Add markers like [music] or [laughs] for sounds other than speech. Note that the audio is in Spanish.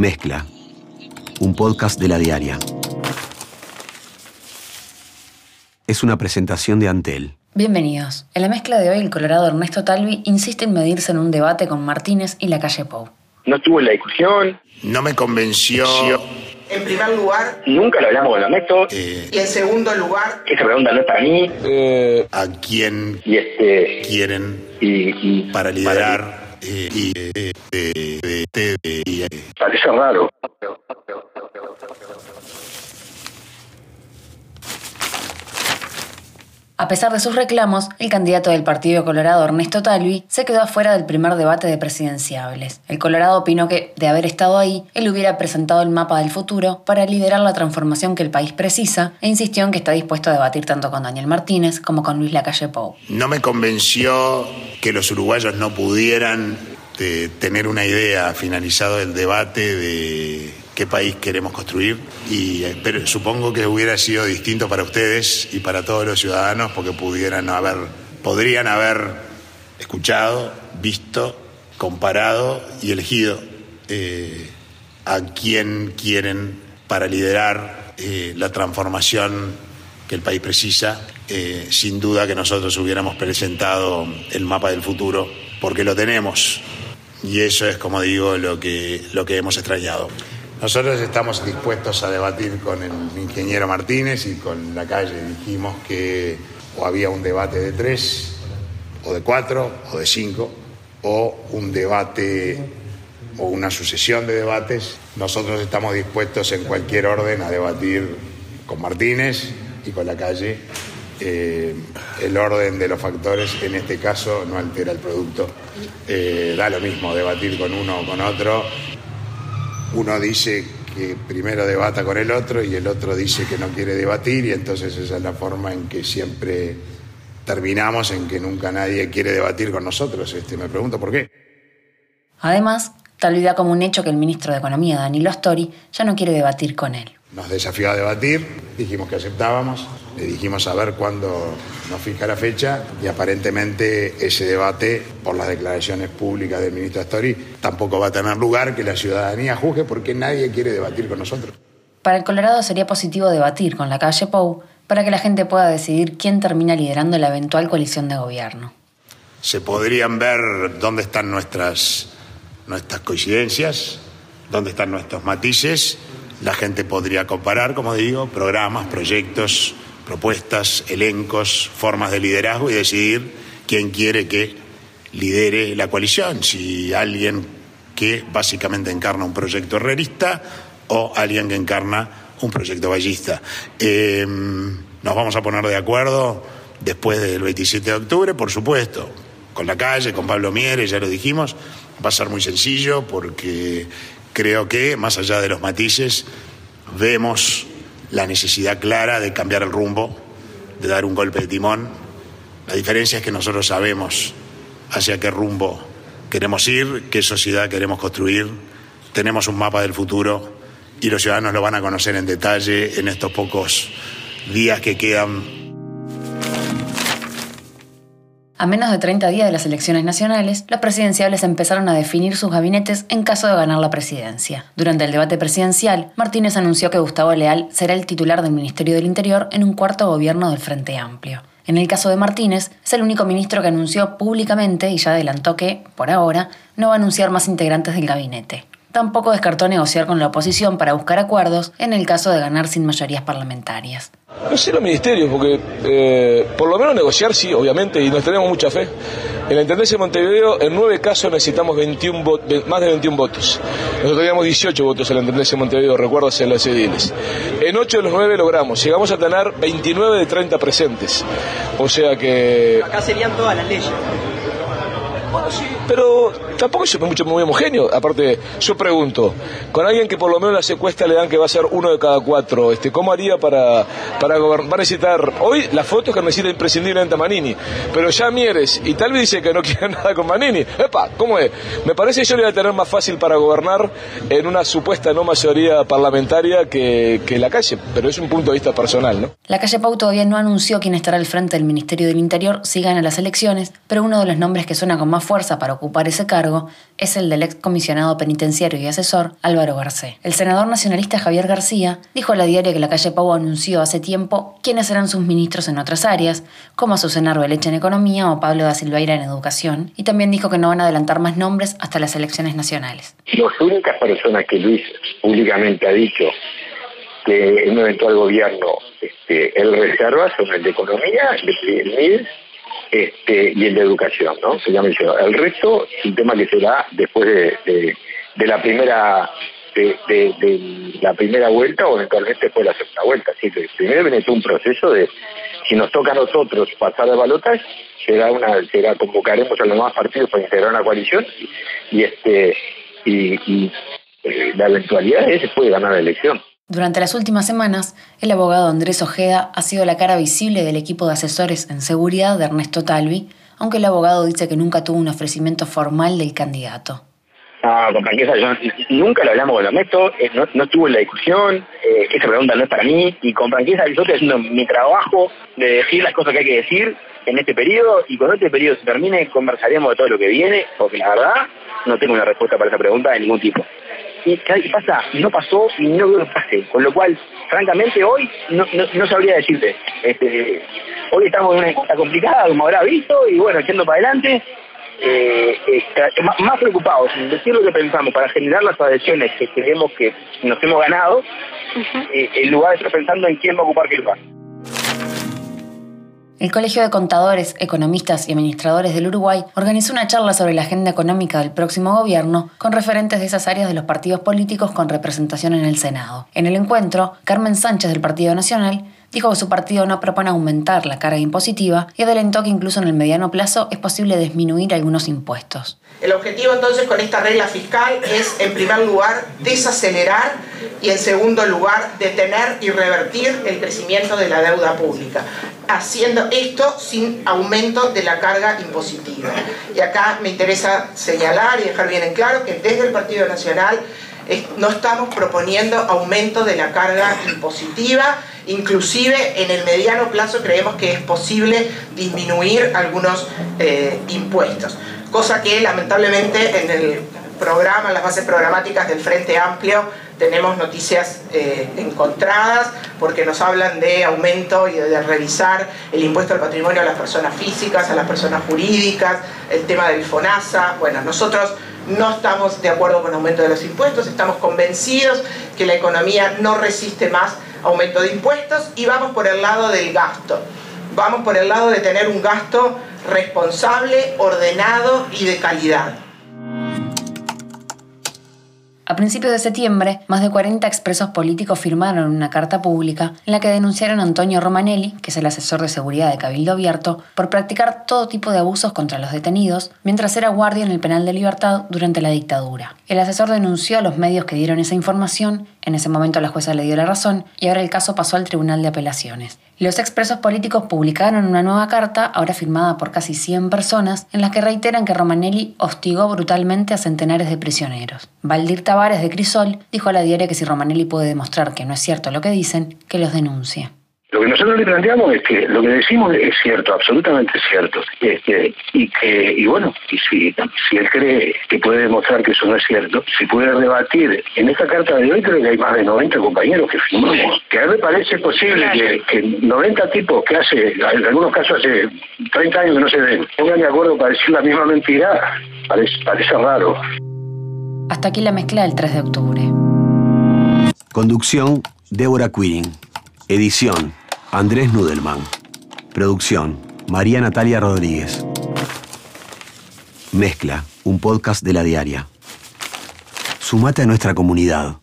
Mezcla, un podcast de la diaria. Es una presentación de Antel. Bienvenidos. En la mezcla de hoy, el colorado Ernesto Talvi insiste en medirse en un debate con Martínez y la calle Pou. No estuvo en la discusión. No me convenció. En primer lugar, Nunca lo hablamos con Ernesto. eh, y en segundo lugar, Esa pregunta no es para mí. a quién Y este. quieren Y, y para liderar eh, eh, y, eh, parece raro. A pesar de sus reclamos, el candidato del Partido Colorado Ernesto Talvi se quedó afuera del primer debate de presidenciables. El Colorado opinó que, de haber estado ahí, él hubiera presentado el mapa del futuro para liderar la transformación que el país precisa e insistió en que está dispuesto a debatir tanto con Daniel Martínez como con Luis Lacalle Pou. no me convenció que los uruguayos no pudieran eh, tener una idea finalizado el debate de qué país queremos construir y eh, pero supongo que hubiera sido distinto para ustedes y para todos los ciudadanos porque pudieran haber podrían haber escuchado visto comparado y elegido eh, a quién quieren para liderar eh, la transformación que el país precisa. Sin duda que nosotros hubiéramos presentado el mapa del futuro, porque lo tenemos. Y eso es, como digo, lo que, lo que hemos extrañado. Nosotros estamos dispuestos a debatir con el ingeniero Martínez y con la calle. Dijimos que o había un debate de tres, o de cuatro, o de cinco, o un debate o una sucesión de debates. Nosotros estamos dispuestos en cualquier orden a debatir con Martínez y con la calle. Eh, el orden de los factores en este caso no altera el producto. Eh, da lo mismo debatir con uno o con otro. Uno dice que primero debata con el otro y el otro dice que no quiere debatir y entonces esa es la forma en que siempre terminamos en que nunca nadie quiere debatir con nosotros. Este, me pregunto por qué. Además, Talvi da como un hecho que el ministro de Economía, Danilo Astori, ya no quiere debatir con él. Nos desafió a debatir, dijimos que aceptábamos, le dijimos a ver cuándo nos fija la fecha y aparentemente ese debate, por las declaraciones públicas del ministro Astori, tampoco va a tener lugar que la ciudadanía juzgue porque nadie quiere debatir con nosotros. Para el Colorado sería positivo debatir con la calle Pou para que la gente pueda decidir quién termina liderando la eventual coalición de gobierno. Se podrían ver dónde están nuestras, nuestras coincidencias, dónde están nuestros matices. La gente podría comparar, como digo, programas, proyectos, propuestas, elencos, formas de liderazgo y decidir quién quiere que lidere la coalición. Si alguien que básicamente encarna un proyecto herrerista o alguien que encarna un proyecto ballista. Eh, nos vamos a poner de acuerdo después del 27 de octubre, por supuesto, con la calle, con Pablo Mieres, ya lo dijimos. Va a ser muy sencillo porque creo que, más allá de los matices, vemos la necesidad clara de cambiar el rumbo, de dar un golpe de timón. La diferencia es que nosotros sabemos hacia qué rumbo queremos ir, qué sociedad queremos construir, tenemos un mapa del futuro y los ciudadanos lo van a conocer en detalle en estos pocos días que quedan A menos de 30 días de las elecciones nacionales, los presidenciables empezaron a definir sus gabinetes en caso de ganar la presidencia. Durante el debate presidencial, Martínez anunció que Gustavo Leal será el titular del Ministerio del Interior en un cuarto gobierno del Frente Amplio. En el caso de Martínez, es el único ministro que anunció públicamente y ya adelantó que, por ahora, no va a anunciar más integrantes del gabinete. Tampoco descartó negociar con la oposición para buscar acuerdos en el caso de ganar sin mayorías parlamentarias. No sé los ministerios, porque eh, por lo menos negociar sí, obviamente, y nos tenemos mucha fe. En la Intendencia de Montevideo, en nueve casos necesitamos 21 vo- ve- más de 21 votos. Nosotros teníamos 18 votos en la Intendencia de Montevideo, recuerdo hacer los ediles. En ocho de los nueve logramos, llegamos a tener 29 de 30 presentes. O sea que acá serían todas las leyes. Bueno, sí, pero tampoco es mucho muy homogéneo. Aparte, yo pregunto, con alguien que por lo menos la secuestra le dan que va a ser uno de cada cuatro, este, ¿cómo haría para, para gobernar? Va a necesitar, hoy las fotos que necesita imprescindiblemente Manini, pero ya Mieres y tal vez dice que no [laughs] quiere nada con Manini. Epa, ¿cómo es? Me parece que yo le voy a tener más fácil para gobernar en una supuesta no mayoría parlamentaria que, que la calle, pero es un punto de vista personal, ¿no? La calle Pau todavía no anunció quién estará al frente del Ministerio del Interior si gana las elecciones, pero uno de los nombres que suena con más fuerza para ocupar ese cargo es el del ex comisionado penitenciario y asesor Álvaro Garcé. El senador nacionalista Javier García dijo a la diaria que la calle Pau anunció hace tiempo quiénes eran sus ministros en otras áreas, como Azucena Arbeleche en Economía o Pablo da Silveira en Educación, y también dijo que no van a adelantar más nombres hasta las elecciones nacionales. Las únicas personas que Luis públicamente ha dicho que en un eventual gobierno este, reserva son el de Economía, el de este, y el de Educación, ¿no? Se llama El resto es un tema que se da después de, la primera de, la primera vuelta o eventualmente después de la segunda vuelta. Así que primero viene todo un proceso de, si nos toca a nosotros pasar de balotas, será una, será convocaremos a los demás partidos para integrar una coalición y, este y, eh, la eventualidad es que puede ganar la elección. Durante las últimas semanas, el abogado Andrés Ojeda ha sido la cara visible del equipo de asesores en seguridad de Ernesto Talvi, aunque el abogado dice que nunca tuvo un ofrecimiento formal del candidato. No, con franqueza, yo nunca lo hablamos con Ernesto, eh, no, no estuvo en la discusión, eh, esa pregunta no es para mí, y con franqueza yo estoy haciendo mi trabajo de decir las cosas que hay que decir en este periodo, y cuando este periodo se termine conversaremos de todo lo que viene, porque la verdad no tengo una respuesta para esa pregunta de ningún tipo y ¿qué pasa? No pasó y no creo que pase. Con lo cual, francamente, hoy no, no, sabría decirte. Este, hoy estamos en una época complicada, como habrá visto, y bueno, echando para adelante. Eh, eh, más preocupados en decir lo que pensamos para generar las adhesiones que creemos que nos hemos ganado, eh, en lugar de estar pensando en quién va a ocupar qué lugar. El Colegio de Contadores, Economistas y Administradores del Uruguay organizó una charla sobre la agenda económica del próximo gobierno con referentes de esas áreas de los partidos políticos con representación en el Senado. En el encuentro, Carmen Sánchez del Partido Nacional dijo que su partido no propone aumentar la carga impositiva y adelantó que incluso en el mediano plazo es posible disminuir algunos impuestos. El objetivo entonces con esta regla fiscal es, en primer lugar, desacelerar y, en segundo lugar, detener y revertir el crecimiento de la deuda pública haciendo esto sin aumento de la carga impositiva. Y acá me interesa señalar y dejar bien en claro que desde el Partido Nacional no estamos proponiendo aumento de la carga impositiva, inclusive en el mediano plazo creemos que es posible disminuir algunos eh, impuestos, cosa que lamentablemente en el programa, en las bases programáticas del Frente Amplio tenemos noticias eh, encontradas porque nos hablan de aumento y de, revisar el impuesto al patrimonio a las personas físicas, a las personas jurídicas, el tema del FONASA. Bueno, nosotros no estamos de acuerdo con aumento de los impuestos, estamos convencidos que la economía no resiste más aumento de impuestos y vamos por el lado del gasto. Vamos por el lado de tener un gasto responsable, ordenado y de calidad. A principios de septiembre, más de 40 expresos políticos firmaron una carta pública en la que denunciaron a Antonio Romanelli, que es el asesor de seguridad de Cabildo Abierto, por practicar todo tipo de abusos contra los detenidos mientras era guardia en el penal de libertad durante la dictadura. El asesor denunció a los medios que dieron esa información, en ese momento la jueza le dio la razón y ahora el caso pasó al Tribunal de Apelaciones. Los expresos políticos publicaron una nueva carta, ahora firmada por casi 100 personas, en la que reiteran que Romanelli hostigó brutalmente a centenares de prisioneros. Valdir Tavares de Crisol dijo a la diaria que si Romanelli puede demostrar que no es cierto lo que dicen, que los denuncie. Lo que nosotros le planteamos es que lo que decimos es cierto, absolutamente cierto. Este, y que, y bueno, y si, si él cree que puede demostrar que eso no es cierto, si puede rebatir. En esta carta de hoy creo que hay más de 90 compañeros que firmamos. Que a mí me parece posible que, que 90 tipos que hace, en algunos casos hace 30 años que no se ven, pongan de acuerdo para decir la misma mentira, parece, parece raro. Hasta aquí la mezcla del 3 de octubre. Conducción, Débora Quirin. Edición, Andrés Nudelman. Producción, María Natalia Rodríguez. Mezcla, un podcast de la diaria. Sumate a nuestra comunidad.